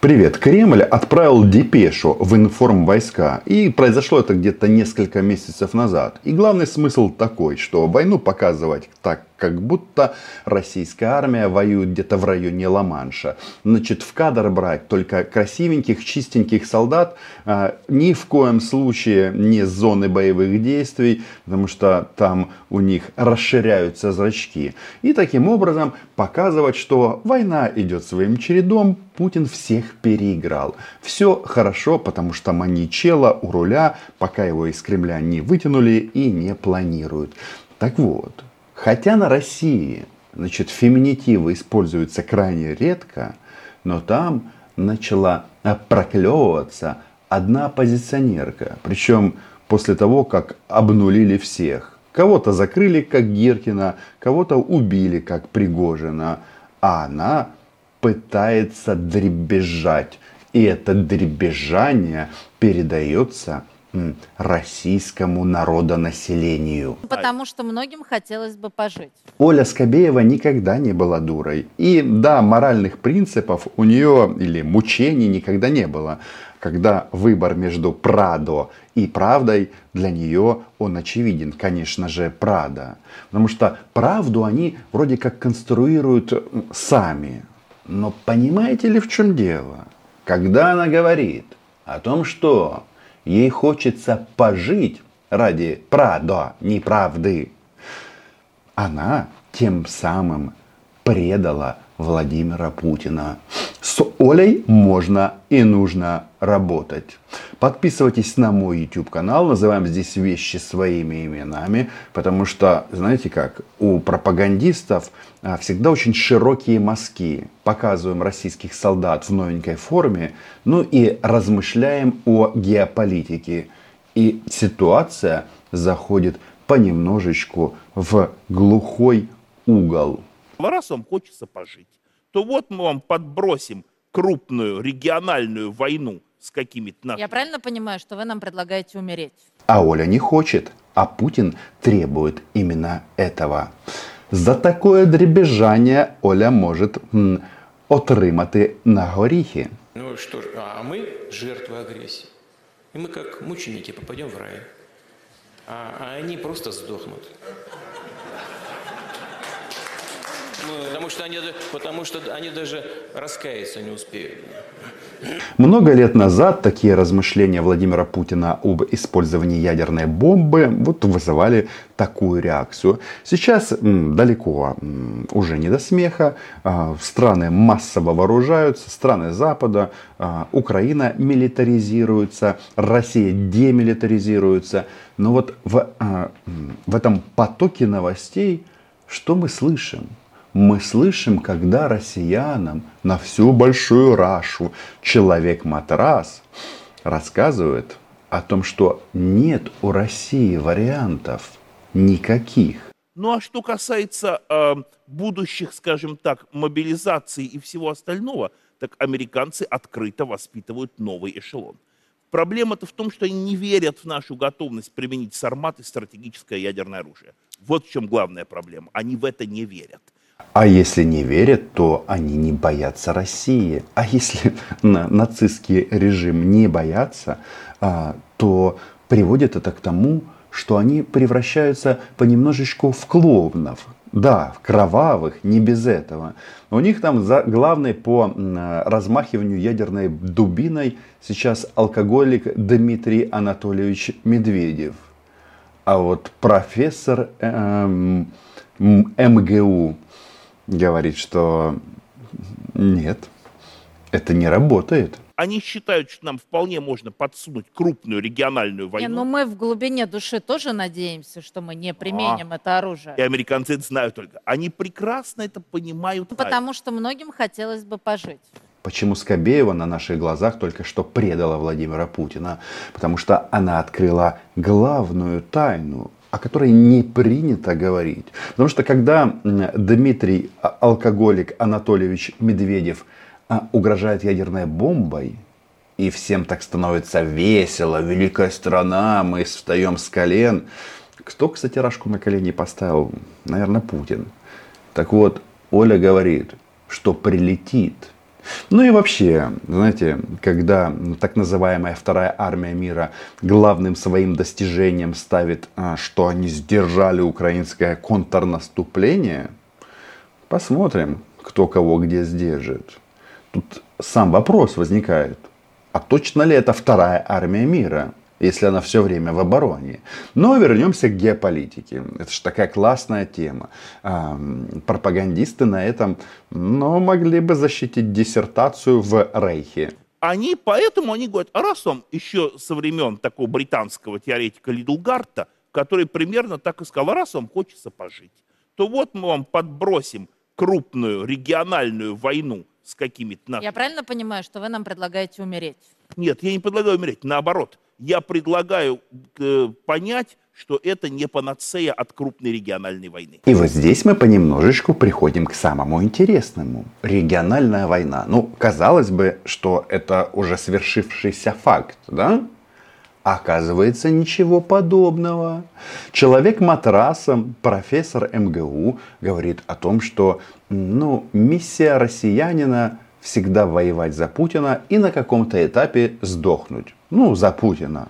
Привет. Кремль отправил депешу в информвойска. И произошло это где-то несколько месяцев назад. И главный смысл такой, что войну показывать так, как будто российская армия воюет где-то в районе Ла-Манша. Значит, в кадр брать только красивеньких, чистеньких солдат. А, ни в коем случае не с зоны боевых действий, потому что там у них расширяются зрачки. И таким образом показывать, что война идет своим чередом, Путин всех переиграл. Все хорошо, потому что Маничела у руля, пока его из Кремля не вытянули и не планируют. Так вот, хотя на России значит, феминитивы используются крайне редко, но там начала проклевываться одна оппозиционерка. Причем после того, как обнулили всех. Кого-то закрыли, как Гиркина, кого-то убили, как Пригожина. А она пытается дребезжать. И это дребезжание передается российскому народонаселению. Потому что многим хотелось бы пожить. Оля Скобеева никогда не была дурой. И да, моральных принципов у нее или мучений никогда не было. Когда выбор между Прадо и правдой, для нее он очевиден, конечно же, Прада. Потому что правду они вроде как конструируют сами. Но понимаете ли в чем дело? Когда она говорит о том, что ей хочется пожить ради правда, неправды, она тем самым предала Владимира Путина. С Олей можно и нужно работать. Подписывайтесь на мой YouTube канал, называем здесь вещи своими именами, потому что, знаете как, у пропагандистов а, всегда очень широкие мазки. Показываем российских солдат в новенькой форме, ну и размышляем о геополитике. И ситуация заходит понемножечку в глухой угол. Раз вам хочется пожить, то вот мы вам подбросим крупную региональную войну с какими-то нашими... Я правильно понимаю, что вы нам предлагаете умереть? А Оля не хочет, а Путин требует именно этого. За такое дребезжание Оля может м, отримати на горіхи. Ну что ж, а мы жертвы агрессии. И мы как мученики попадем в рай. А, а они просто сдохнут. Потому что, они, потому что они даже раскаяться не успеют. Много лет назад такие размышления Владимира Путина об использовании ядерной бомбы вот вызывали такую реакцию. Сейчас м, далеко м, уже не до смеха. А, страны массово вооружаются, страны Запада, а, Украина милитаризируется, Россия демилитаризируется. Но вот в, а, в этом потоке новостей что мы слышим? Мы слышим, когда россиянам на всю большую рашу человек-матрас рассказывает о том, что нет у России вариантов никаких. Ну а что касается э, будущих, скажем так, мобилизации и всего остального, так американцы открыто воспитывают новый эшелон. Проблема-то в том, что они не верят в нашу готовность применить сармат и стратегическое ядерное оружие. Вот в чем главная проблема. Они в это не верят. А если не верят, то они не боятся России. А если на нацистский режим не боятся, а, то приводит это к тому, что они превращаются понемножечку в клоунов. Да, в кровавых, не без этого. У них там за, главный по размахиванию ядерной дубиной сейчас алкоголик Дмитрий Анатольевич Медведев. А вот профессор эм, МГУ говорит, что нет, это не работает. Они считают, что нам вполне можно подсунуть крупную региональную войну. Не, ну мы в глубине души тоже надеемся, что мы не применим а, это оружие. И американцы это знают только. Они прекрасно это понимают. Ну, потому что многим хотелось бы пожить. Почему Скобеева на наших глазах только что предала Владимира Путина? Потому что она открыла главную тайну о которой не принято говорить. Потому что когда Дмитрий, а, алкоголик Анатольевич Медведев, а, угрожает ядерной бомбой, и всем так становится весело, великая страна, мы встаем с колен. Кто, кстати, рашку на колени поставил? Наверное, Путин. Так вот, Оля говорит, что прилетит Ну и вообще, знаете, когда так называемая вторая армия мира главным своим достижением ставит, а, что они сдержали украинское контрнаступление, посмотрим, кто кого где сдержит. Тут сам вопрос возникает, а точно ли это вторая армия мира? Если она все время в обороне. Но вернемся к геополитике. Это же такая классная тема. Пропагандисты на этом но могли бы защитить диссертацию в Рейхе. Они, поэтому они говорят, а раз он еще со времен такого британского теоретика Лидлгарта, который примерно так и сказал, а раз вам хочется пожить, то вот мы вам подбросим крупную региональную войну с какими-то. Я правильно понимаю, что вы нам предлагаете умереть? Нет, я не предлагаю умереть, наоборот – я предлагаю э, понять, что это не панацея от крупной региональной войны. И вот здесь мы понемножечку приходим к самому интересному. Региональная война. Ну, казалось бы, что это уже свершившийся факт, да? Оказывается, ничего подобного. Человек матрасом, профессор МГУ, говорит о том, что ну, миссия россиянина всегда воевать за Путина и на каком-то этапе сдохнуть. Ну, за Путина.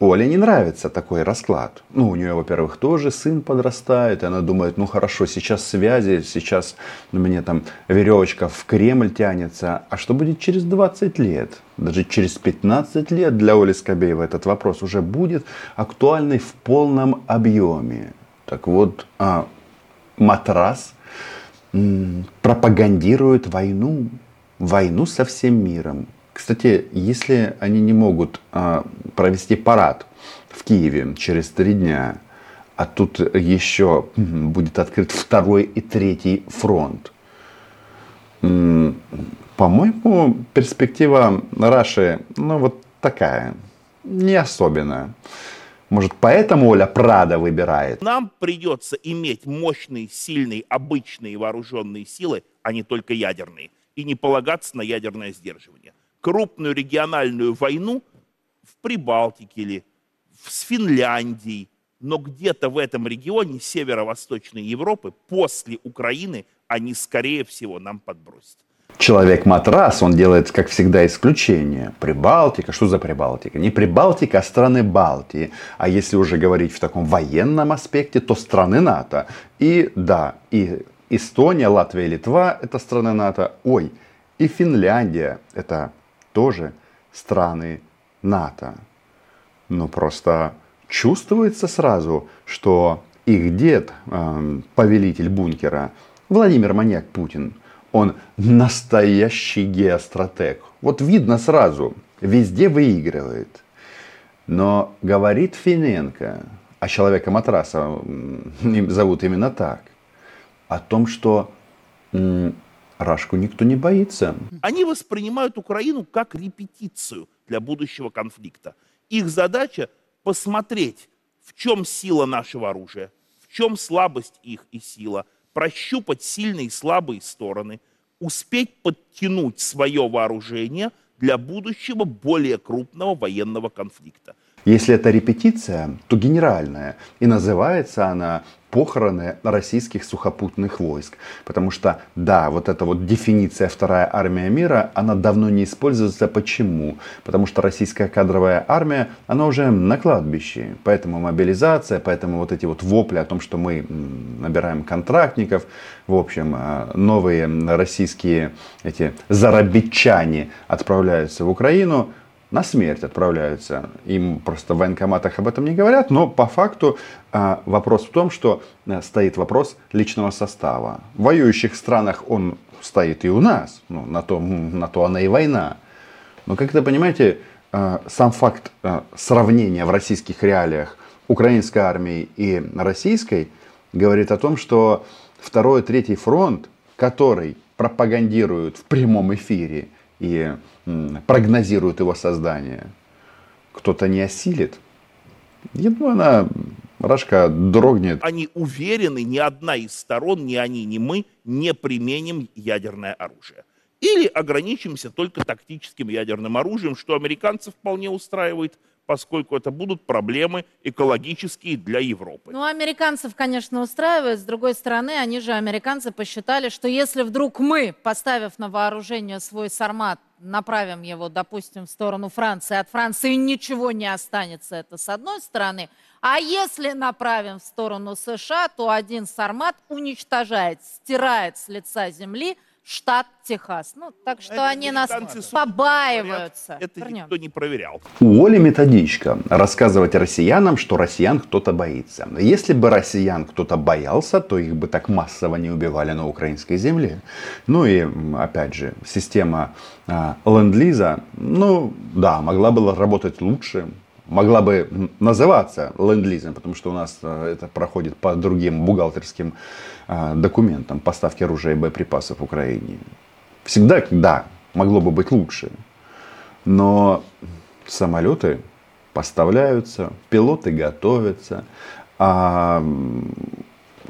Оле не нравится такой расклад. Ну, у нее, во-первых, тоже сын подрастает, и она думает, ну хорошо, сейчас связи, сейчас мне там веревочка в Кремль тянется, а что будет через 20 лет? Даже через 15 лет для Оли Скобеева этот вопрос уже будет актуальный в полном объеме. Так вот, а, матрас м- пропагандирует войну, войну со всем миром. Кстати, если они не могут а, провести парад в Киеве через три дня, а тут еще будет открыт второй и третий фронт, по-моему, перспектива Раши, ну вот такая, не особенная. Может, поэтому Оля Прада выбирает? Нам придется иметь мощные, сильные, обычные вооруженные силы, а не только ядерные, и не полагаться на ядерное сдерживание крупную региональную войну в Прибалтике или с Финляндией, но где-то в этом регионе северо-восточной Европы после Украины они, скорее всего, нам подбросят. Человек-матрас, он делает, как всегда, исключение. Прибалтика, что за Прибалтика? Не Прибалтика, а страны Балтии. А если уже говорить в таком военном аспекте, то страны НАТО. И да, и Эстония, Латвия, Литва – это страны НАТО. Ой, и Финляндия – это тоже страны НАТО. Но просто чувствуется сразу, что их дед, э, повелитель бункера, Владимир Маньяк Путин, он настоящий геостратег. Вот видно сразу, везде выигрывает. Но говорит Финенко, а человека матраса зовут именно так, о том, что Рашку никто не боится. Они воспринимают Украину как репетицию для будущего конфликта. Их задача посмотреть, в чем сила нашего оружия, в чем слабость их и сила, прощупать сильные и слабые стороны, успеть подтянуть свое вооружение для будущего более крупного военного конфликта. Если это репетиция, то генеральная. И называется она похороны российских сухопутных войск. Потому что, да, вот эта вот дефиниция «вторая армия мира», она давно не используется. Почему? Потому что российская кадровая армия, она уже на кладбище. Поэтому мобилизация, поэтому вот эти вот вопли о том, что мы набираем контрактников, в общем, э, новые российские эти заробитчане отправляются в Украину – на смерть отправляются. Им просто в военкоматах об этом не говорят, но по факту а, вопрос в том, что а, стоит вопрос личного состава. В воюющих странах он стоит и у нас, ну, на, то, на то она и война. Но, как вы понимаете, а, сам факт а, сравнения в российских реалиях украинской армии и российской говорит о том, что второй третий фронт, который пропагандируют в прямом эфире и прогнозирует его создание, кто-то не осилит, я думаю, она, Рашка, дрогнет. Они уверены, ни одна из сторон, ни они, ни мы, не применим ядерное оружие. Или ограничимся только тактическим ядерным оружием, что американцев вполне устраивает, поскольку это будут проблемы экологические для Европы. Ну, американцев, конечно, устраивает. С другой стороны, они же, американцы, посчитали, что если вдруг мы, поставив на вооружение свой «Сармат», направим его, допустим, в сторону Франции, от Франции ничего не останется, это с одной стороны. А если направим в сторону США, то один «Сармат» уничтожает, стирает с лица земли – штат Техас. Ну, так что Это они нас побаиваются. Это Вернем. никто не проверял. У Оли методичка рассказывать россиянам, что россиян кто-то боится. Если бы россиян кто-то боялся, то их бы так массово не убивали на украинской земле. Ну и, опять же, система а, ленд-лиза, ну да, могла бы работать лучше, могла бы называться ленд-лизом, потому что у нас э, это проходит по другим бухгалтерским э, документам поставки оружия и боеприпасов Украине. Всегда, да, могло бы быть лучше. Но самолеты поставляются, пилоты готовятся, а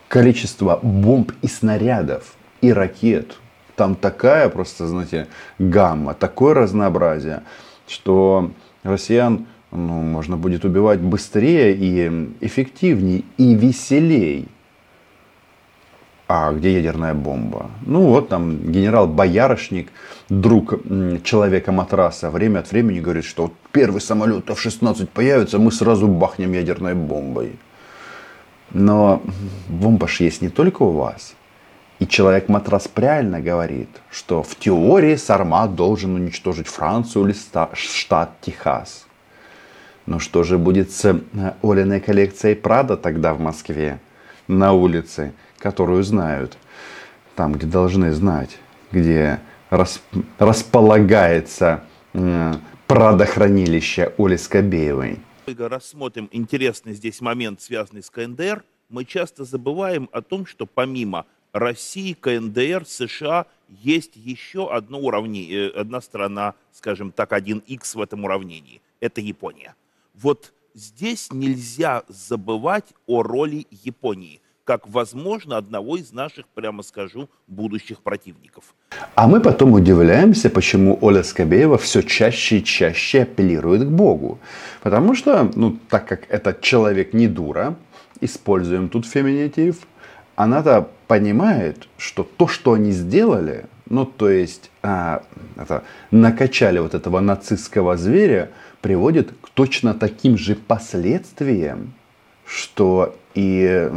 количество бомб и снарядов и ракет там такая просто, знаете, гамма, такое разнообразие, что россиян ну, можно будет убивать быстрее и эффективнее и веселей. А где ядерная бомба? Ну вот там генерал Боярышник, друг человека матраса, время от времени говорит, что вот первый самолет F-16 появится, мы сразу бахнем ядерной бомбой. Но бомба ж есть не только у вас. И человек-матрас правильно говорит, что в теории Сармат должен уничтожить Францию или штат Техас. Но что же будет с э, Олиной коллекцией Прада тогда в Москве? На улице, которую знают. Там, где должны знать. Где рас, располагается Прадохранилище Оли Скобеевой. Рассмотрим интересный здесь момент, связанный с КНДР. Мы часто забываем о том, что помимо России, КНДР, США есть еще одно уравнение, э, одна страна, скажем так, один x в этом уравнении. Это Япония вот здесь нельзя забывать о роли Японии как, возможно, одного из наших, прямо скажу, будущих противников. А мы потом удивляемся, почему Оля Скобеева все чаще и чаще апеллирует к Богу. Потому что, ну, так как этот человек не дура, используем тут феминитив, она-то понимает, что то, что они сделали, ну, то есть, а, это, накачали вот этого нацистского зверя, приводит к точно таким же последствиям, что и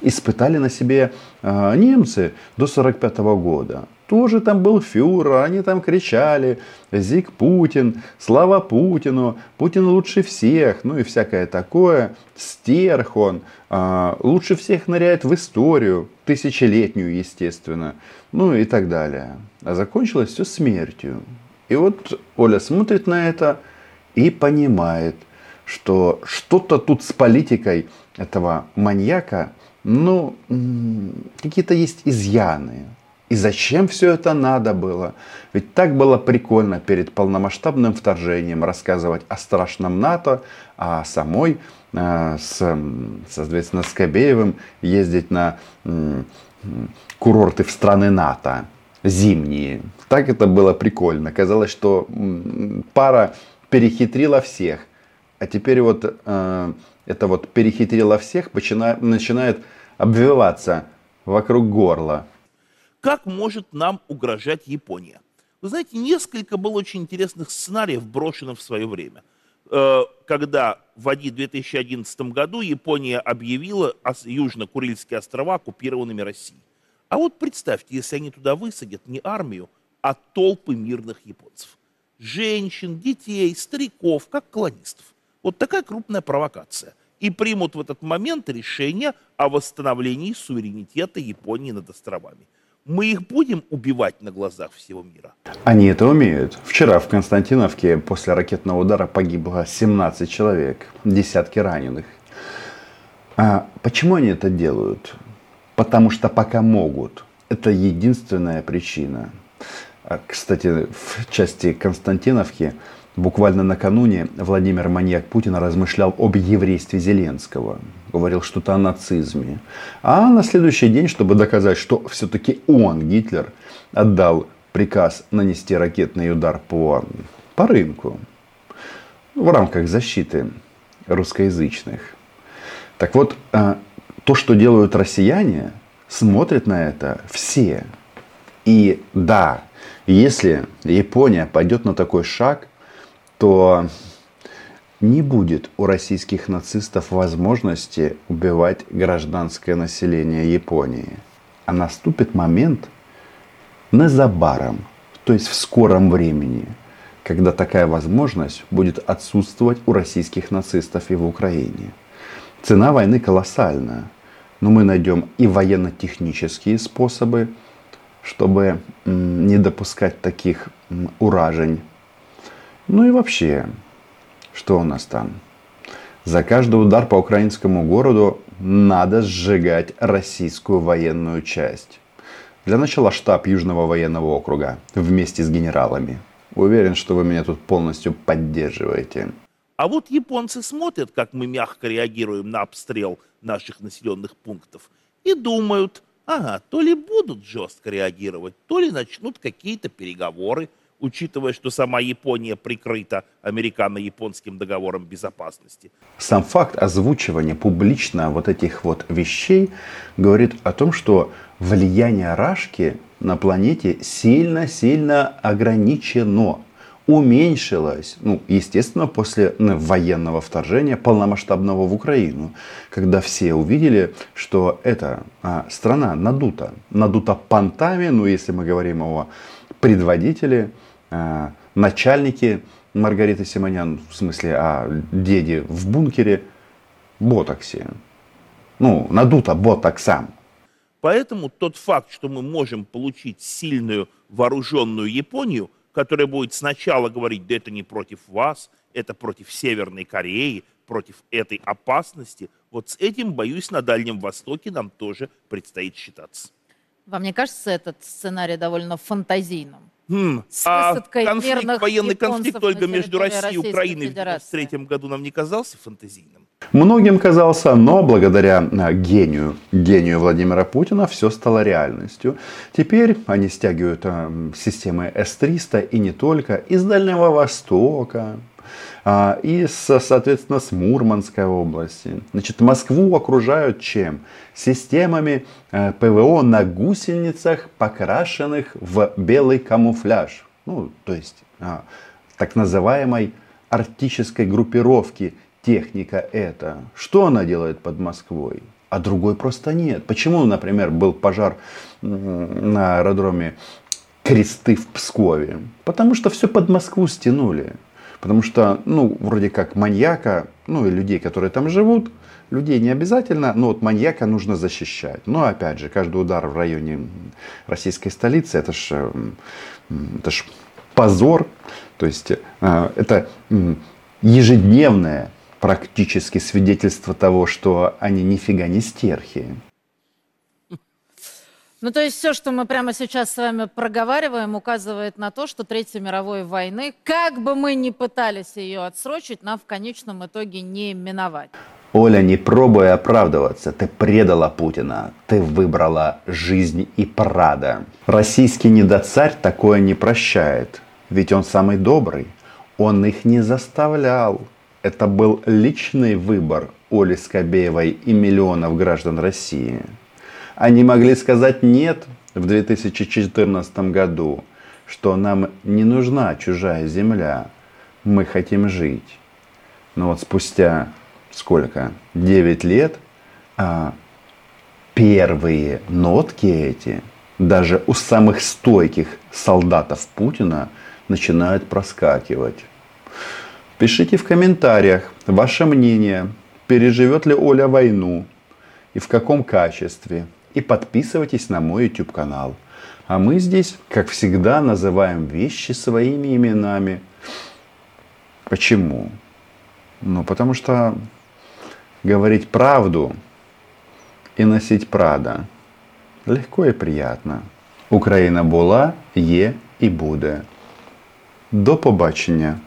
испытали на себе э, немцы до 1945 года. Тоже там был фюрер, они там кричали «Зиг Путин», «Слава Путину», «Путин лучше всех», ну и всякое такое. Стерх он, э, лучше всех ныряет в историю, тысячелетнюю, естественно, ну и так далее. А закончилось все смертью. И вот Оля смотрит на это – и понимает, что что-то тут с политикой этого маньяка, ну, какие-то есть изъяны. И зачем все это надо было? Ведь так было прикольно перед полномасштабным вторжением рассказывать о страшном НАТО, а самой э, с, соответственно, Скобеевым ездить на курорты в страны НАТО зимние. Так это было прикольно. Казалось, что пара перехитрила всех. А теперь вот э, это вот перехитрила всех начинает, начинает обвиваться вокруг горла. Как может нам угрожать Япония? Вы знаете, несколько было очень интересных сценариев брошено в свое время. Э, когда в 2011 году Япония объявила Южно-Курильские острова оккупированными Россией. А вот представьте, если они туда высадят не армию, а толпы мирных японцев женщин, детей, стариков, как колонистов. Вот такая крупная провокация. И примут в этот момент решение о восстановлении суверенитета Японии над островами. Мы их будем убивать на глазах всего мира? Они это умеют. Вчера в Константиновке после ракетного удара погибло 17 человек, десятки раненых. А почему они это делают? Потому что пока могут. Это единственная причина. А, кстати, в части Константиновки буквально накануне Владимир Маньяк Путина размышлял об еврействе Зеленского. Говорил что-то о нацизме. А на следующий день, чтобы доказать, что все-таки он, Гитлер, отдал приказ нанести ракетный удар по, по рынку. в рамках защиты русскоязычных. Так вот, э, то, что делают россияне, смотрят на это все. И да, если Япония пойдет на такой шаг, то не будет у российских нацистов возможности убивать гражданское население Японии. А наступит момент незабаром, то есть в скором времени, когда такая возможность будет отсутствовать у российских нацистов и в Украине. Цена войны колоссальная, но мы найдем и военно-технические способы, чтобы не допускать таких уражень. Ну и вообще, что у нас там? За каждый удар по украинскому городу надо сжигать российскую военную часть. Для начала штаб Южного военного округа вместе с генералами. Уверен, что вы меня тут полностью поддерживаете. А вот японцы смотрят, как мы мягко реагируем на обстрел наших населенных пунктов, и думают, ага, то ли будут жестко реагировать, то ли начнут какие-то переговоры, учитывая, что сама Япония прикрыта американо-японским договором безопасности. Сам факт озвучивания публично вот этих вот вещей говорит о том, что влияние Рашки на планете сильно-сильно ограничено уменьшилось, ну, естественно, после военного вторжения полномасштабного в Украину, когда все увидели, что эта а, страна надута, надута понтами, ну, если мы говорим о предводителе, а, начальнике Маргариты Симонян, в смысле о деде в бункере, ботоксе. Ну, надута ботоксам. Поэтому тот факт, что мы можем получить сильную вооруженную Японию, которая будет сначала говорить, да это не против вас, это против Северной Кореи, против этой опасности, вот с этим, боюсь, на Дальнем Востоке нам тоже предстоит считаться. Вам не кажется этот сценарий довольно фантазийным? Хм, а конфликт, военный конфликт только между Россией и Украиной в 1993 году нам не казался фантазийным? Многим казался, но благодаря а, гению, гению Владимира Путина все стало реальностью. Теперь они стягивают а, системы С-300 и не только из Дальнего Востока, а, и, соответственно, с Мурманской области. Значит, Москву окружают чем? Системами ПВО на гусеницах, покрашенных в белый камуфляж. Ну, то есть, так называемой арктической группировки техника это. Что она делает под Москвой? А другой просто нет. Почему, например, был пожар на аэродроме Кресты в Пскове? Потому что все под Москву стянули. Потому что, ну, вроде как маньяка, ну, и людей, которые там живут, людей не обязательно, но вот маньяка нужно защищать. Но, опять же, каждый удар в районе российской столицы, это ж, это ж позор. То есть, э, это ежедневное практически свидетельство того, что они нифига не стерхи. Ну, то есть все, что мы прямо сейчас с вами проговариваем, указывает на то, что Третьей мировой войны, как бы мы ни пытались ее отсрочить, нам в конечном итоге не миновать. Оля, не пробуй оправдываться, ты предала Путина, ты выбрала жизнь и Прада. Российский недоцарь такое не прощает, ведь он самый добрый, он их не заставлял. Это был личный выбор Оли Скобеевой и миллионов граждан России. Они могли сказать «нет» в 2014 году, что нам не нужна чужая земля, мы хотим жить. Но вот спустя сколько? 9 лет а первые нотки эти даже у самых стойких солдатов Путина начинают проскакивать. Пишите в комментариях ваше мнение, переживет ли Оля войну и в каком качестве и подписывайтесь на мой YouTube канал. А мы здесь, как всегда, называем вещи своими именами. Почему? Ну, потому что говорить правду и носить Прада легко и приятно. Україна була, є і буде. До побачення!